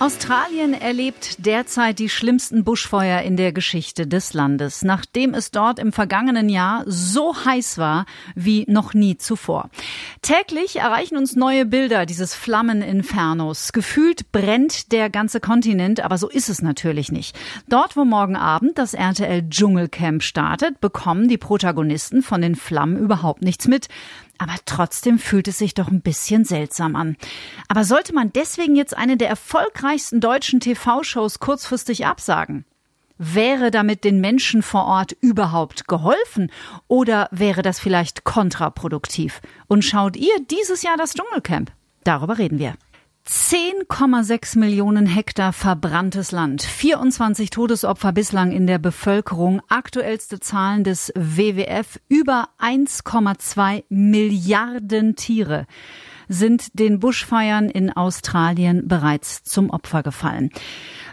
Australien erlebt derzeit die schlimmsten Buschfeuer in der Geschichte des Landes, nachdem es dort im vergangenen Jahr so heiß war wie noch nie zuvor. Täglich erreichen uns neue Bilder dieses Flammeninfernos. Gefühlt brennt der ganze Kontinent, aber so ist es natürlich nicht. Dort, wo morgen Abend das RTL Dschungelcamp startet, bekommen die Protagonisten von den Flammen überhaupt nichts mit. Aber trotzdem fühlt es sich doch ein bisschen seltsam an. Aber sollte man deswegen jetzt eine der erfolgreichsten deutschen TV-Shows kurzfristig absagen? Wäre damit den Menschen vor Ort überhaupt geholfen oder wäre das vielleicht kontraproduktiv? Und schaut ihr dieses Jahr das Dschungelcamp? Darüber reden wir. 10,6 Millionen Hektar verbranntes Land, 24 Todesopfer bislang in der Bevölkerung, aktuellste Zahlen des WWF, über 1,2 Milliarden Tiere sind den Buschfeiern in Australien bereits zum Opfer gefallen.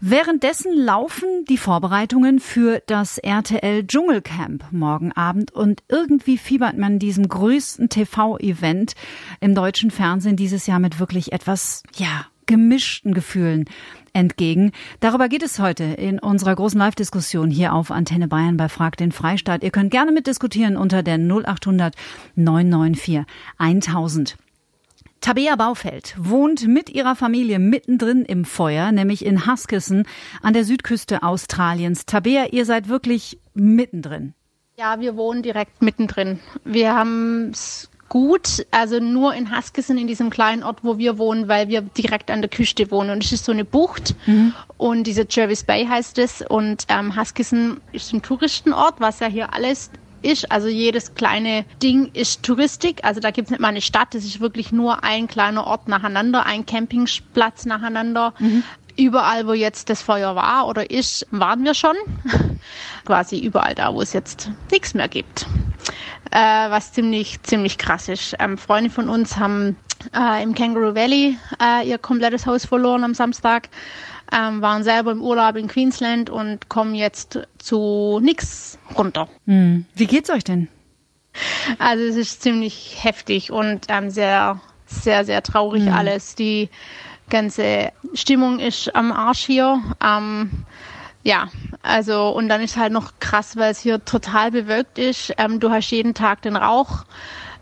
Währenddessen laufen die Vorbereitungen für das RTL Dschungelcamp morgen Abend und irgendwie fiebert man diesem größten TV-Event im deutschen Fernsehen dieses Jahr mit wirklich etwas, ja, gemischten Gefühlen entgegen. Darüber geht es heute in unserer großen Live-Diskussion hier auf Antenne Bayern bei Frag den Freistaat. Ihr könnt gerne mitdiskutieren unter der 0800 994 1000. Tabea Baufeld wohnt mit ihrer Familie mittendrin im Feuer, nämlich in Huskisson an der Südküste Australiens. Tabea, ihr seid wirklich mittendrin. Ja, wir wohnen direkt mittendrin. Wir haben es gut, also nur in Huskisson, in diesem kleinen Ort, wo wir wohnen, weil wir direkt an der Küste wohnen. Und es ist so eine Bucht mhm. und diese Jervis Bay heißt es. Und ähm, Huskisson ist ein Touristenort, was ja hier alles ist. Also jedes kleine Ding ist Touristik. Also da gibt es nicht mal eine Stadt, das ist wirklich nur ein kleiner Ort nacheinander, ein Campingplatz nacheinander. Mhm. Überall, wo jetzt das Feuer war oder ist, waren wir schon. Quasi überall da, wo es jetzt nichts mehr gibt. Äh, was ziemlich, ziemlich krass ist. Ähm, Freunde von uns haben äh, im Kangaroo Valley äh, ihr komplettes Haus verloren am Samstag ähm, waren selber im Urlaub in Queensland und kommen jetzt zu nix runter. Hm. Wie geht's euch denn? Also es ist ziemlich heftig und ähm, sehr, sehr, sehr traurig hm. alles. Die ganze Stimmung ist am Arsch hier. Ähm, ja, also und dann ist halt noch krass, weil es hier total bewölkt ist. Ähm, du hast jeden Tag den Rauch.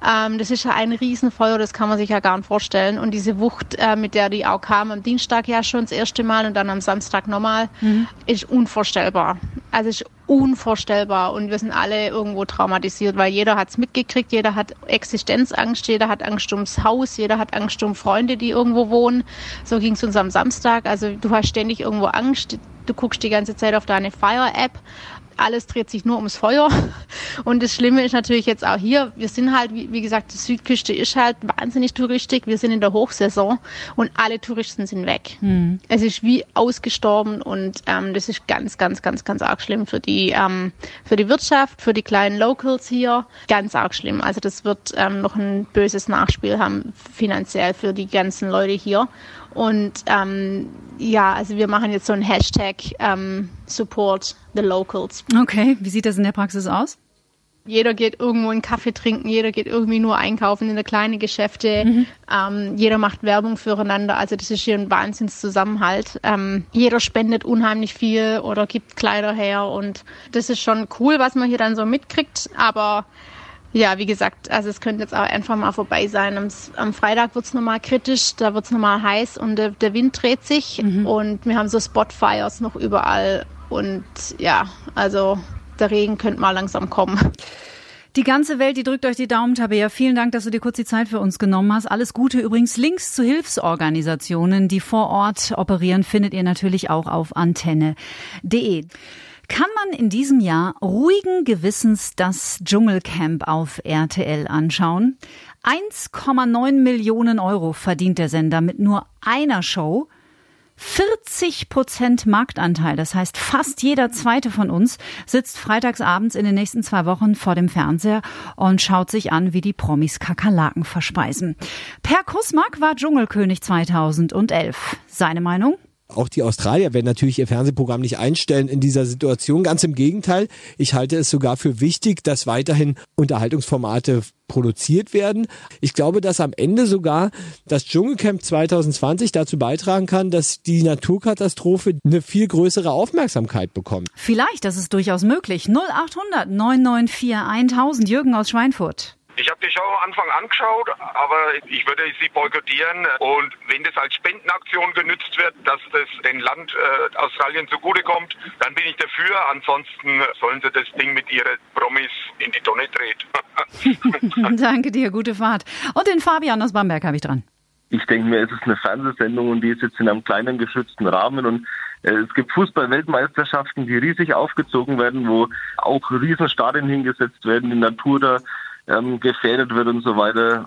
Ähm, das ist ja ein Riesenfeuer, das kann man sich ja gar nicht vorstellen. Und diese Wucht, äh, mit der die auch kam, am Dienstag ja schon das erste Mal und dann am Samstag nochmal, mhm. ist unvorstellbar. Also ist unvorstellbar und wir sind alle irgendwo traumatisiert, weil jeder hat es mitgekriegt, jeder hat Existenzangst, jeder hat Angst ums Haus, jeder hat Angst um Freunde, die irgendwo wohnen. So ging es uns am Samstag. Also du hast ständig irgendwo Angst, du guckst die ganze Zeit auf deine Fire-App alles dreht sich nur ums Feuer. Und das Schlimme ist natürlich jetzt auch hier, wir sind halt, wie, wie gesagt, die Südküste ist halt wahnsinnig touristisch. Wir sind in der Hochsaison und alle Touristen sind weg. Mhm. Es ist wie ausgestorben und ähm, das ist ganz, ganz, ganz, ganz arg schlimm für die, ähm, für die Wirtschaft, für die kleinen Locals hier. Ganz arg schlimm. Also das wird ähm, noch ein böses Nachspiel haben finanziell für die ganzen Leute hier. Und ähm, ja, also wir machen jetzt so ein Hashtag ähm, Support the Locals. Okay, wie sieht das in der Praxis aus? Jeder geht irgendwo einen Kaffee trinken, jeder geht irgendwie nur einkaufen in der kleinen Geschäfte. Mhm. Ähm, jeder macht Werbung füreinander. Also das ist hier ein Wahnsinnszusammenhalt. Ähm, jeder spendet unheimlich viel oder gibt Kleider her und das ist schon cool, was man hier dann so mitkriegt. Aber ja, wie gesagt, also es könnte jetzt auch einfach mal vorbei sein. Am, am Freitag wird's nochmal kritisch, da wird's nochmal heiß und der, der Wind dreht sich mhm. und wir haben so Spotfires noch überall und ja, also der Regen könnte mal langsam kommen. Die ganze Welt, die drückt euch die Daumen, Tabea. Vielen Dank, dass du dir kurz die Zeit für uns genommen hast. Alles Gute. Übrigens, Links zu Hilfsorganisationen, die vor Ort operieren, findet ihr natürlich auch auf antenne.de. Kann man in diesem Jahr ruhigen Gewissens das Dschungelcamp auf RTL anschauen? 1,9 Millionen Euro verdient der Sender mit nur einer Show. 40 Prozent Marktanteil, das heißt fast jeder zweite von uns sitzt freitagsabends in den nächsten zwei Wochen vor dem Fernseher und schaut sich an, wie die Promis Kakerlaken verspeisen. Per Kusmak war Dschungelkönig 2011. Seine Meinung? Auch die Australier werden natürlich ihr Fernsehprogramm nicht einstellen in dieser Situation. Ganz im Gegenteil. Ich halte es sogar für wichtig, dass weiterhin Unterhaltungsformate produziert werden. Ich glaube, dass am Ende sogar das Dschungelcamp 2020 dazu beitragen kann, dass die Naturkatastrophe eine viel größere Aufmerksamkeit bekommt. Vielleicht, das ist durchaus möglich. 0800 994 1000 Jürgen aus Schweinfurt. Ich habe die Show am Anfang angeschaut, aber ich würde sie boykottieren. Und wenn das als Spendenaktion genützt wird, dass das dem Land äh, Australien zugutekommt, dann bin ich dafür. Ansonsten sollen sie das Ding mit ihren Promis in die Tonne drehen. Danke dir, gute Fahrt. Und den Fabian aus Bamberg habe ich dran. Ich denke mir, es ist eine Fernsehsendung und die ist jetzt in einem kleinen geschützten Rahmen und äh, es gibt Fußball-Weltmeisterschaften, die riesig aufgezogen werden, wo auch Riesenstadien hingesetzt werden, die Natur da ähm, gefährdet wird und so weiter.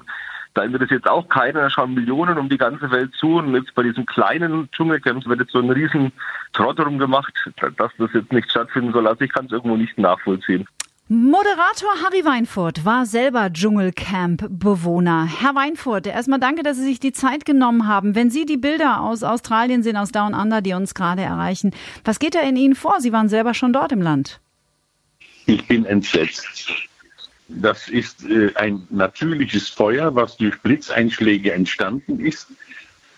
Da interessiert jetzt auch keiner, da schauen Millionen um die ganze Welt zu und jetzt bei diesen kleinen Dschungelcamps wird jetzt so ein riesen Trott rumgemacht, dass das jetzt nicht stattfinden soll. Also ich kann es irgendwo nicht nachvollziehen. Moderator Harry Weinfurt war selber Dschungelcamp-Bewohner. Herr Weinfurt, erstmal danke, dass Sie sich die Zeit genommen haben. Wenn Sie die Bilder aus Australien sehen, aus Down Under, die uns gerade erreichen, was geht da in Ihnen vor? Sie waren selber schon dort im Land. Ich bin entsetzt. Das ist äh, ein natürliches Feuer, was durch Blitzeinschläge entstanden ist.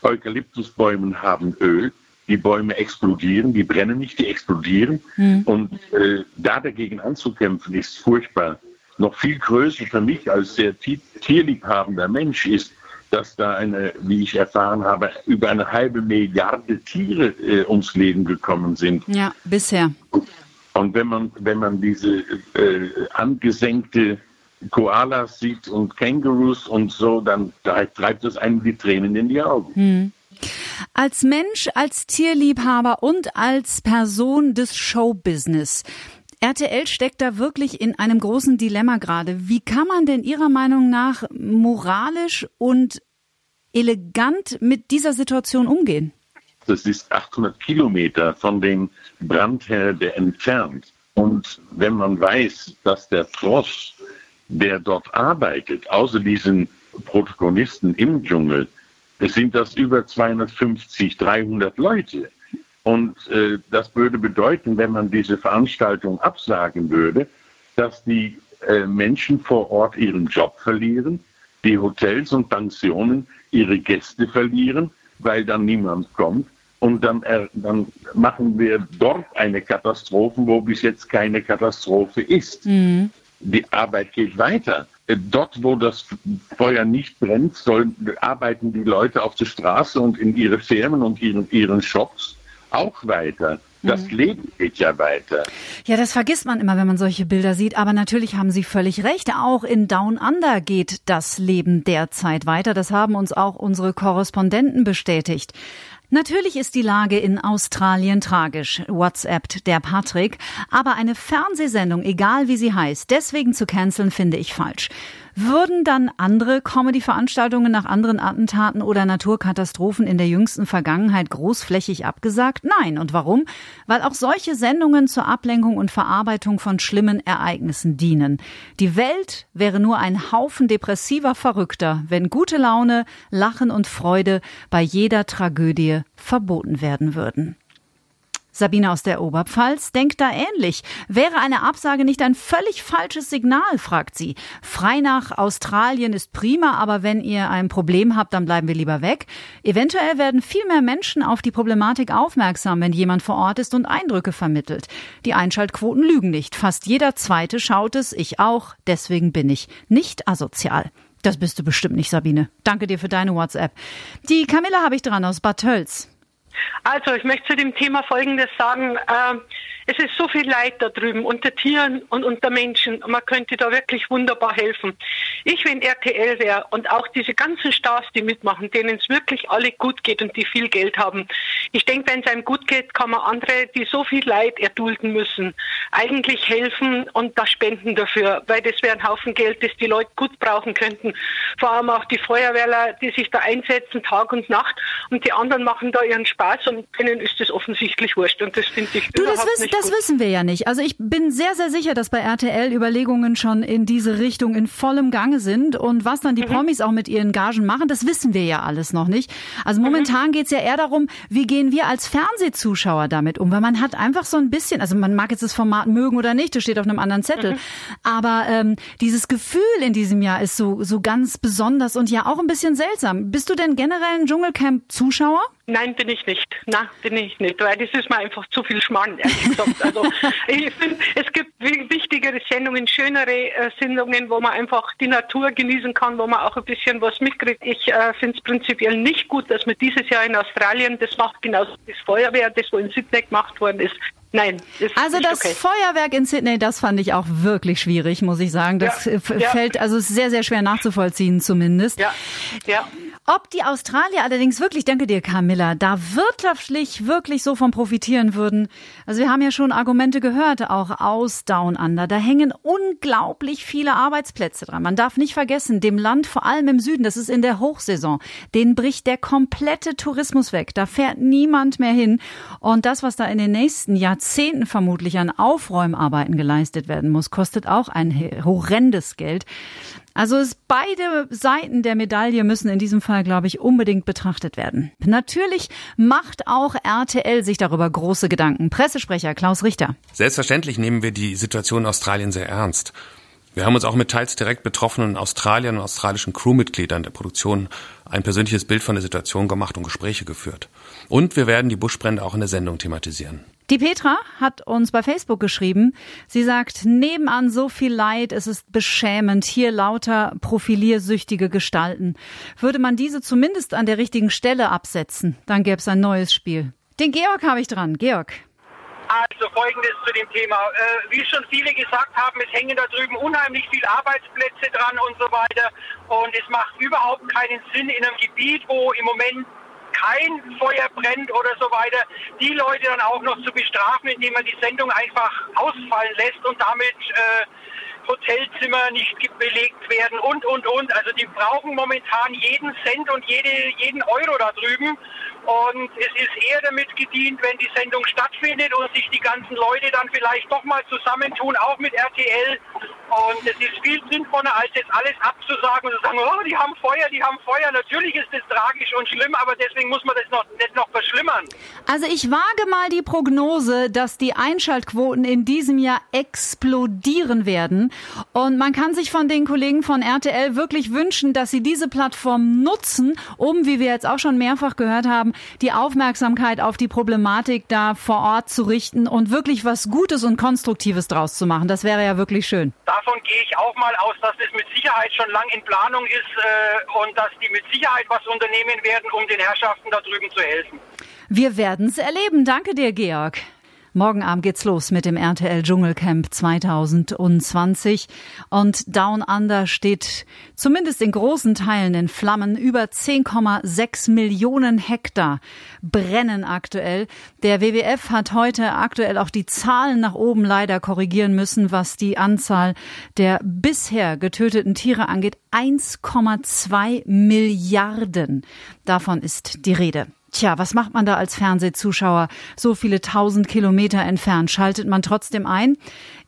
Eukalyptusbäume haben Öl. Die Bäume explodieren, die brennen nicht, die explodieren. Mhm. Und äh, da dagegen anzukämpfen, ist furchtbar. Noch viel größer für mich als sehr tierliebhabender Mensch ist, dass da eine, wie ich erfahren habe, über eine halbe Milliarde Tiere äh, ums Leben gekommen sind. Ja, bisher. Und wenn man, wenn man diese äh, angesenkte Koalas sieht und Kängurus und so, dann treibt es einem die Tränen in die Augen. Hm. Als Mensch, als Tierliebhaber und als Person des Showbusiness. RTL steckt da wirklich in einem großen Dilemma gerade. Wie kann man denn Ihrer Meinung nach moralisch und elegant mit dieser Situation umgehen? Das ist 800 Kilometer von dem Brandherde entfernt. Und wenn man weiß, dass der Frost, der dort arbeitet, außer diesen Protagonisten im Dschungel, es sind das über 250, 300 Leute. Und äh, das würde bedeuten, wenn man diese Veranstaltung absagen würde, dass die äh, Menschen vor Ort ihren Job verlieren, die Hotels und Pensionen ihre Gäste verlieren, weil dann niemand kommt und dann, dann machen wir dort eine Katastrophe, wo bis jetzt keine Katastrophe ist. Mhm. Die Arbeit geht weiter. Äh, dort, wo das Feuer nicht brennt, sollen, arbeiten die Leute auf der Straße und in ihre Firmen und ihren, ihren Shops auch weiter. Das mhm. Leben geht ja weiter. Ja, das vergisst man immer, wenn man solche Bilder sieht. Aber natürlich haben Sie völlig recht. Auch in Down Under geht das Leben derzeit weiter. Das haben uns auch unsere Korrespondenten bestätigt. Natürlich ist die Lage in Australien tragisch, WhatsAppt der Patrick, aber eine Fernsehsendung, egal wie sie heißt, deswegen zu canceln, finde ich falsch. Würden dann andere Comedy-Veranstaltungen nach anderen Attentaten oder Naturkatastrophen in der jüngsten Vergangenheit großflächig abgesagt? Nein. Und warum? Weil auch solche Sendungen zur Ablenkung und Verarbeitung von schlimmen Ereignissen dienen. Die Welt wäre nur ein Haufen depressiver Verrückter, wenn gute Laune, Lachen und Freude bei jeder Tragödie verboten werden würden. Sabine aus der Oberpfalz denkt da ähnlich. Wäre eine Absage nicht ein völlig falsches Signal, fragt sie. Frei nach Australien ist prima, aber wenn ihr ein Problem habt, dann bleiben wir lieber weg. Eventuell werden viel mehr Menschen auf die Problematik aufmerksam, wenn jemand vor Ort ist und Eindrücke vermittelt. Die Einschaltquoten lügen nicht. Fast jeder zweite schaut es, ich auch. Deswegen bin ich nicht asozial. Das bist du bestimmt nicht, Sabine. Danke dir für deine WhatsApp. Die Camilla habe ich dran aus Bad Tölz. Also ich möchte zu dem Thema Folgendes sagen. Äh, es ist so viel Leid da drüben unter Tieren und unter Menschen. Man könnte da wirklich wunderbar helfen. Ich, wenn RTL wäre und auch diese ganzen Stars, die mitmachen, denen es wirklich alle gut geht und die viel Geld haben. Ich denke, wenn es einem gut geht, kann man andere, die so viel Leid erdulden müssen, eigentlich helfen und da spenden dafür, weil das wäre ein Haufen Geld, das die Leute gut brauchen könnten. Vor allem auch die Feuerwehrler, die sich da einsetzen, Tag und Nacht und die anderen machen da ihren Spaß und denen ist das offensichtlich wurscht und das finde ich du, überhaupt das nicht das wissen wir ja nicht. Also ich bin sehr, sehr sicher, dass bei RTL Überlegungen schon in diese Richtung in vollem Gange sind. Und was dann die mhm. Promis auch mit ihren Gagen machen, das wissen wir ja alles noch nicht. Also momentan mhm. geht's ja eher darum, wie gehen wir als Fernsehzuschauer damit um? Weil man hat einfach so ein bisschen, also man mag jetzt das Format mögen oder nicht, das steht auf einem anderen Zettel. Mhm. Aber ähm, dieses Gefühl in diesem Jahr ist so, so ganz besonders und ja auch ein bisschen seltsam. Bist du denn generell ein Dschungelcamp-Zuschauer? Nein, bin ich nicht. Na, bin ich nicht, weil das ist mir einfach zu viel Schmarrn, ehrlich gesagt. Also ich finde, es gibt wichtigere Sendungen, schönere äh, Sendungen, wo man einfach die Natur genießen kann, wo man auch ein bisschen was mitkriegt. Ich äh, finde es prinzipiell nicht gut, dass man dieses Jahr in Australien das macht, genauso das Feuerwehr, das wo in Sydney gemacht worden ist. Nein. Ist also das okay. Feuerwerk in Sydney, das fand ich auch wirklich schwierig, muss ich sagen. Das ja, fällt ja. also sehr, sehr schwer nachzuvollziehen zumindest. Ja, ja. Ob die Australier allerdings wirklich, danke dir Camilla, da wirtschaftlich wirklich so von profitieren würden. Also wir haben ja schon Argumente gehört, auch aus Down Under. Da hängen unglaublich viele Arbeitsplätze dran. Man darf nicht vergessen, dem Land, vor allem im Süden, das ist in der Hochsaison, den bricht der komplette Tourismus weg. Da fährt niemand mehr hin. Und das, was da in den nächsten Jahrzehnten vermutlich an Aufräumarbeiten geleistet werden muss, kostet auch ein horrendes Geld. Also es, beide Seiten der Medaille müssen in diesem Fall, glaube ich, unbedingt betrachtet werden. Natürlich macht auch RTL sich darüber große Gedanken. Pressesprecher Klaus Richter. Selbstverständlich nehmen wir die Situation in Australien sehr ernst. Wir haben uns auch mit teils direkt betroffenen Australiern und australischen Crewmitgliedern der Produktion ein persönliches Bild von der Situation gemacht und Gespräche geführt. Und wir werden die Buschbrände auch in der Sendung thematisieren. Die Petra hat uns bei Facebook geschrieben. Sie sagt, nebenan so viel Leid, es ist beschämend, hier lauter profiliersüchtige Gestalten. Würde man diese zumindest an der richtigen Stelle absetzen, dann gäbe es ein neues Spiel. Den Georg habe ich dran. Georg. Also folgendes zu dem Thema. Äh, wie schon viele gesagt haben, es hängen da drüben unheimlich viele Arbeitsplätze dran und so weiter. Und es macht überhaupt keinen Sinn in einem Gebiet, wo im Moment kein Feuer brennt oder so weiter, die Leute dann auch noch zu bestrafen, indem man die Sendung einfach ausfallen lässt und damit äh, Hotelzimmer nicht belegt werden und, und, und. Also die brauchen momentan jeden Cent und jede, jeden Euro da drüben. Und es ist eher damit gedient, wenn die Sendung stattfindet und sich die ganzen Leute dann vielleicht doch mal zusammentun, auch mit RTL. Und es ist viel sinnvoller, als jetzt alles abzusagen und zu sagen, oh, die haben Feuer, die haben Feuer. Natürlich ist das tragisch und schlimm, aber deswegen muss man das noch nicht noch verschlimmern. Also ich wage mal die Prognose, dass die Einschaltquoten in diesem Jahr explodieren werden. Und man kann sich von den Kollegen von RTL wirklich wünschen, dass sie diese Plattform nutzen, um, wie wir jetzt auch schon mehrfach gehört haben, die Aufmerksamkeit auf die Problematik da vor Ort zu richten und wirklich was Gutes und Konstruktives draus zu machen. Das wäre ja wirklich schön. Davon gehe ich auch mal aus, dass es mit Sicherheit schon lang in Planung ist äh, und dass die mit Sicherheit was unternehmen werden, um den Herrschaften da drüben zu helfen. Wir werden es erleben. Danke dir, Georg. Morgen Abend geht's los mit dem RTL Dschungelcamp 2020 und Down Under steht zumindest in großen Teilen in Flammen. Über 10,6 Millionen Hektar brennen aktuell. Der WWF hat heute aktuell auch die Zahlen nach oben leider korrigieren müssen, was die Anzahl der bisher getöteten Tiere angeht. 1,2 Milliarden. Davon ist die Rede. Tja, was macht man da als Fernsehzuschauer? So viele tausend Kilometer entfernt. Schaltet man trotzdem ein?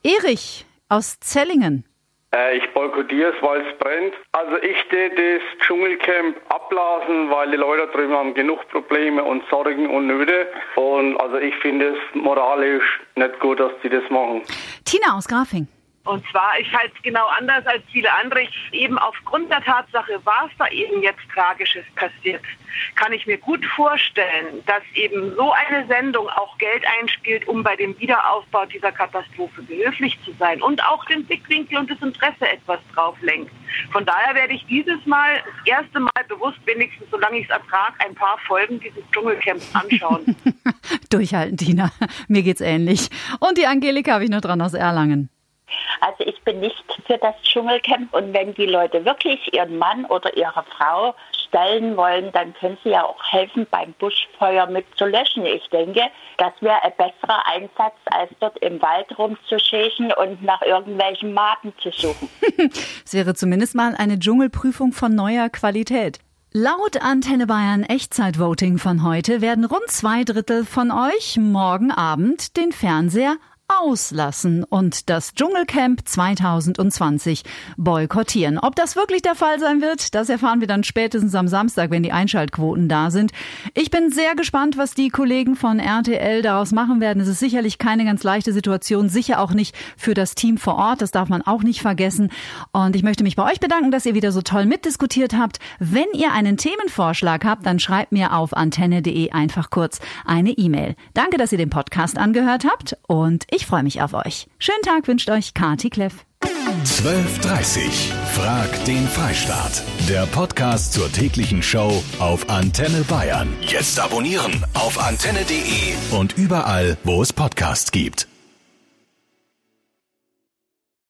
Erich aus Zellingen. Äh, ich boykottiere es, weil es brennt. Also ich stehe das Dschungelcamp abblasen, weil die Leute drüben haben genug Probleme und Sorgen und Nöte. Und also ich finde es moralisch nicht gut, dass sie das machen. Tina aus Grafing. Und zwar, ich halte es genau anders als viele andere. Eben aufgrund der Tatsache, was da eben jetzt Tragisches passiert, kann ich mir gut vorstellen, dass eben so eine Sendung auch Geld einspielt, um bei dem Wiederaufbau dieser Katastrophe behilflich zu sein und auch den Blickwinkel und das Interesse etwas drauf lenkt. Von daher werde ich dieses Mal das erste Mal bewusst, wenigstens solange ich es ertrage, ein paar Folgen dieses Dschungelcamps anschauen. Durchhalten, Tina. Mir geht's ähnlich. Und die Angelika habe ich noch dran aus Erlangen. Also ich bin nicht für das Dschungelcamp und wenn die Leute wirklich ihren Mann oder ihre Frau stellen wollen, dann können sie ja auch helfen, beim Buschfeuer mit zu löschen. Ich denke, das wäre ein besserer Einsatz, als dort im Wald rumzuschächen und nach irgendwelchen Maten zu suchen. Es wäre zumindest mal eine Dschungelprüfung von neuer Qualität. Laut Antenne Bayern Echtzeitvoting von heute werden rund zwei Drittel von euch morgen Abend den Fernseher auslassen und das Dschungelcamp 2020 boykottieren. Ob das wirklich der Fall sein wird, das erfahren wir dann spätestens am Samstag, wenn die Einschaltquoten da sind. Ich bin sehr gespannt, was die Kollegen von RTL daraus machen werden. Es ist sicherlich keine ganz leichte Situation, sicher auch nicht für das Team vor Ort. Das darf man auch nicht vergessen. Und ich möchte mich bei euch bedanken, dass ihr wieder so toll mitdiskutiert habt. Wenn ihr einen Themenvorschlag habt, dann schreibt mir auf antenne.de einfach kurz eine E-Mail. Danke, dass ihr den Podcast angehört habt und ich ich freue mich auf euch. Schönen Tag wünscht euch Kati Kleff. 12.30 Frag den Freistaat. Der Podcast zur täglichen Show auf Antenne Bayern. Jetzt abonnieren auf antenne.de und überall, wo es Podcasts gibt.